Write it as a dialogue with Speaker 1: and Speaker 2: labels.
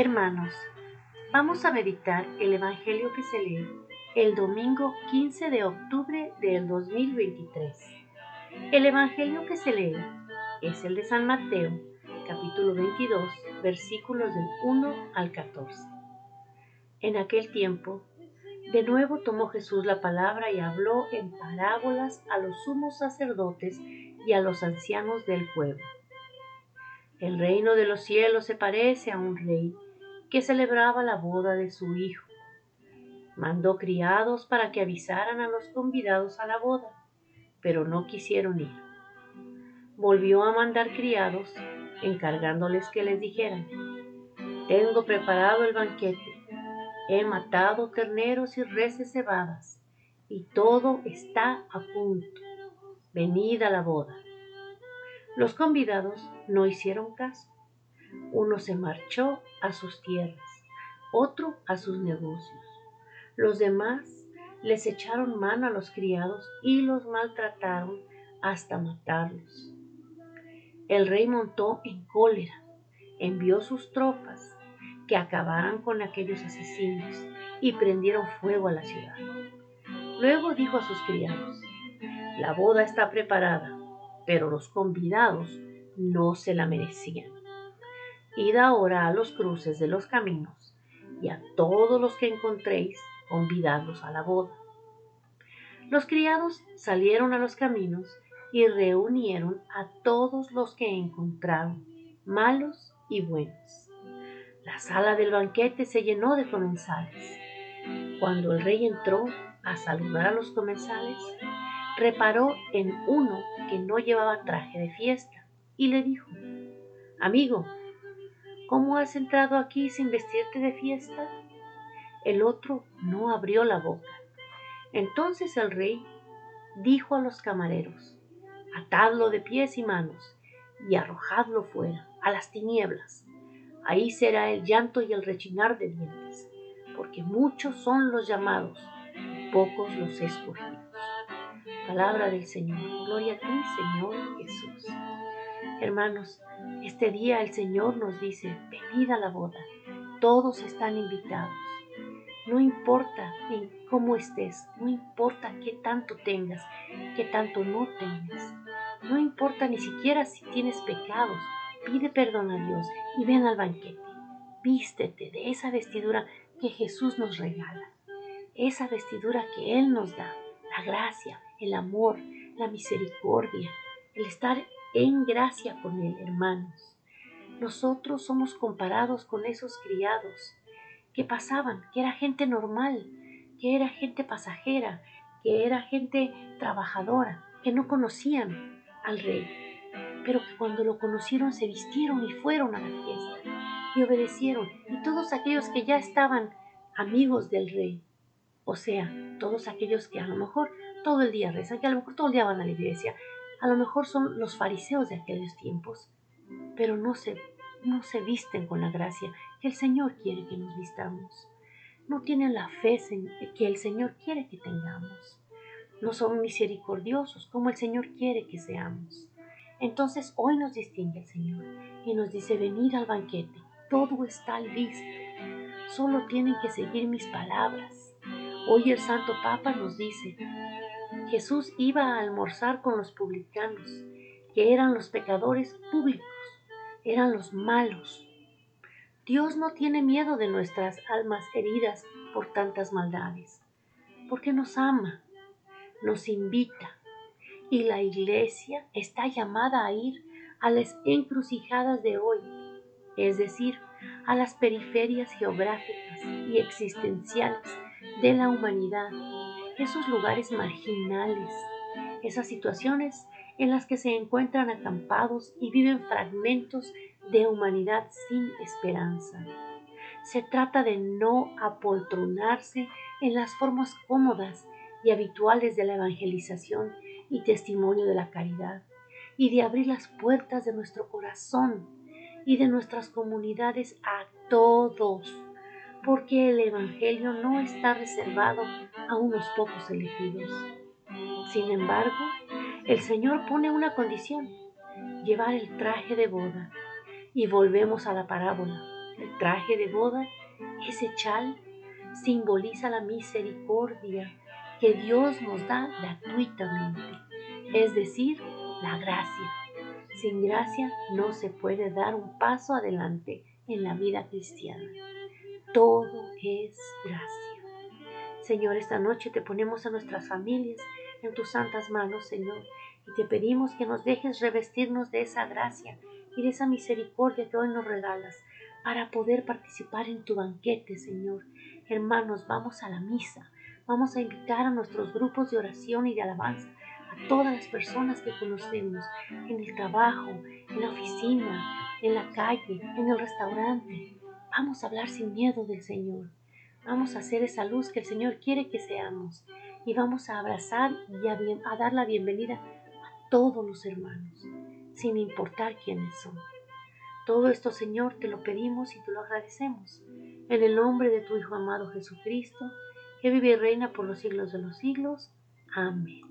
Speaker 1: Hermanos, vamos a meditar el Evangelio que se lee el domingo 15 de octubre del 2023. El Evangelio que se lee es el de San Mateo, capítulo 22, versículos del 1 al 14. En aquel tiempo, de nuevo tomó Jesús la palabra y habló en parábolas a los sumos sacerdotes y a los ancianos del pueblo. El reino de los cielos se parece a un rey que celebraba la boda de su hijo. Mandó criados para que avisaran a los convidados a la boda, pero no quisieron ir. Volvió a mandar criados, encargándoles que les dijeran, Tengo preparado el banquete, he matado terneros y reses cebadas, y todo está a punto. Venid a la boda. Los convidados no hicieron caso uno se marchó a sus tierras, otro a sus negocios. Los demás les echaron mano a los criados y los maltrataron hasta matarlos. El rey montó en cólera, envió sus tropas que acabaran con aquellos asesinos y prendieron fuego a la ciudad. Luego dijo a sus criados, la boda está preparada, pero los convidados no se la merecían. Id ahora a los cruces de los caminos y a todos los que encontréis, convidadlos a la boda. Los criados salieron a los caminos y reunieron a todos los que encontraron, malos y buenos. La sala del banquete se llenó de comensales. Cuando el rey entró a saludar a los comensales, reparó en uno que no llevaba traje de fiesta y le dijo, Amigo, ¿Cómo has entrado aquí sin vestirte de fiesta? El otro no abrió la boca. Entonces el rey dijo a los camareros, atadlo de pies y manos y arrojadlo fuera, a las tinieblas. Ahí será el llanto y el rechinar de dientes, porque muchos son los llamados, pocos los escogidos. Palabra del Señor. Gloria a ti, Señor Jesús. Hermanos, este día el Señor nos dice, venid a la boda, todos están invitados. No importa en cómo estés, no importa qué tanto tengas, qué tanto no tengas. No importa ni siquiera si tienes pecados, pide perdón a Dios y ven al banquete. Vístete de esa vestidura que Jesús nos regala, esa vestidura que Él nos da, la gracia, el amor, la misericordia, el estar en gracia con Él, hermanos. Nosotros somos comparados con esos criados que pasaban, que era gente normal, que era gente pasajera, que era gente trabajadora, que no conocían al rey, pero que cuando lo conocieron se vistieron y fueron a la fiesta y obedecieron. Y todos aquellos que ya estaban amigos del rey, o sea, todos aquellos que a lo mejor todo el día rezan, que a lo mejor todo el día van a la iglesia, a lo mejor son los fariseos de aquellos tiempos, pero no se, no se visten con la gracia que el Señor quiere que nos vistamos. No tienen la fe que el Señor quiere que tengamos. No son misericordiosos como el Señor quiere que seamos. Entonces hoy nos distingue el Señor y nos dice, venir al banquete, todo está listo, solo tienen que seguir mis palabras. Hoy el Santo Papa nos dice, Jesús iba a almorzar con los publicanos, que eran los pecadores públicos, eran los malos. Dios no tiene miedo de nuestras almas heridas por tantas maldades, porque nos ama, nos invita, y la iglesia está llamada a ir a las encrucijadas de hoy, es decir, a las periferias geográficas y existenciales de la humanidad esos lugares marginales, esas situaciones en las que se encuentran acampados y viven fragmentos de humanidad sin esperanza. Se trata de no apoltronarse en las formas cómodas y habituales de la evangelización y testimonio de la caridad, y de abrir las puertas de nuestro corazón y de nuestras comunidades a todos porque el Evangelio no está reservado a unos pocos elegidos. Sin embargo, el Señor pone una condición, llevar el traje de boda. Y volvemos a la parábola. El traje de boda, ese chal, simboliza la misericordia que Dios nos da gratuitamente, es decir, la gracia. Sin gracia no se puede dar un paso adelante en la vida cristiana. Todo es gracia. Señor, esta noche te ponemos a nuestras familias en tus santas manos, Señor, y te pedimos que nos dejes revestirnos de esa gracia y de esa misericordia que hoy nos regalas para poder participar en tu banquete, Señor. Hermanos, vamos a la misa, vamos a invitar a nuestros grupos de oración y de alabanza, a todas las personas que conocemos, en el trabajo, en la oficina, en la calle, en el restaurante. Vamos a hablar sin miedo del Señor. Vamos a hacer esa luz que el Señor quiere que seamos. Y vamos a abrazar y a, a dar la bienvenida a todos los hermanos, sin importar quiénes son. Todo esto, Señor, te lo pedimos y te lo agradecemos. En el nombre de tu Hijo amado Jesucristo, que vive y reina por los siglos de los siglos. Amén.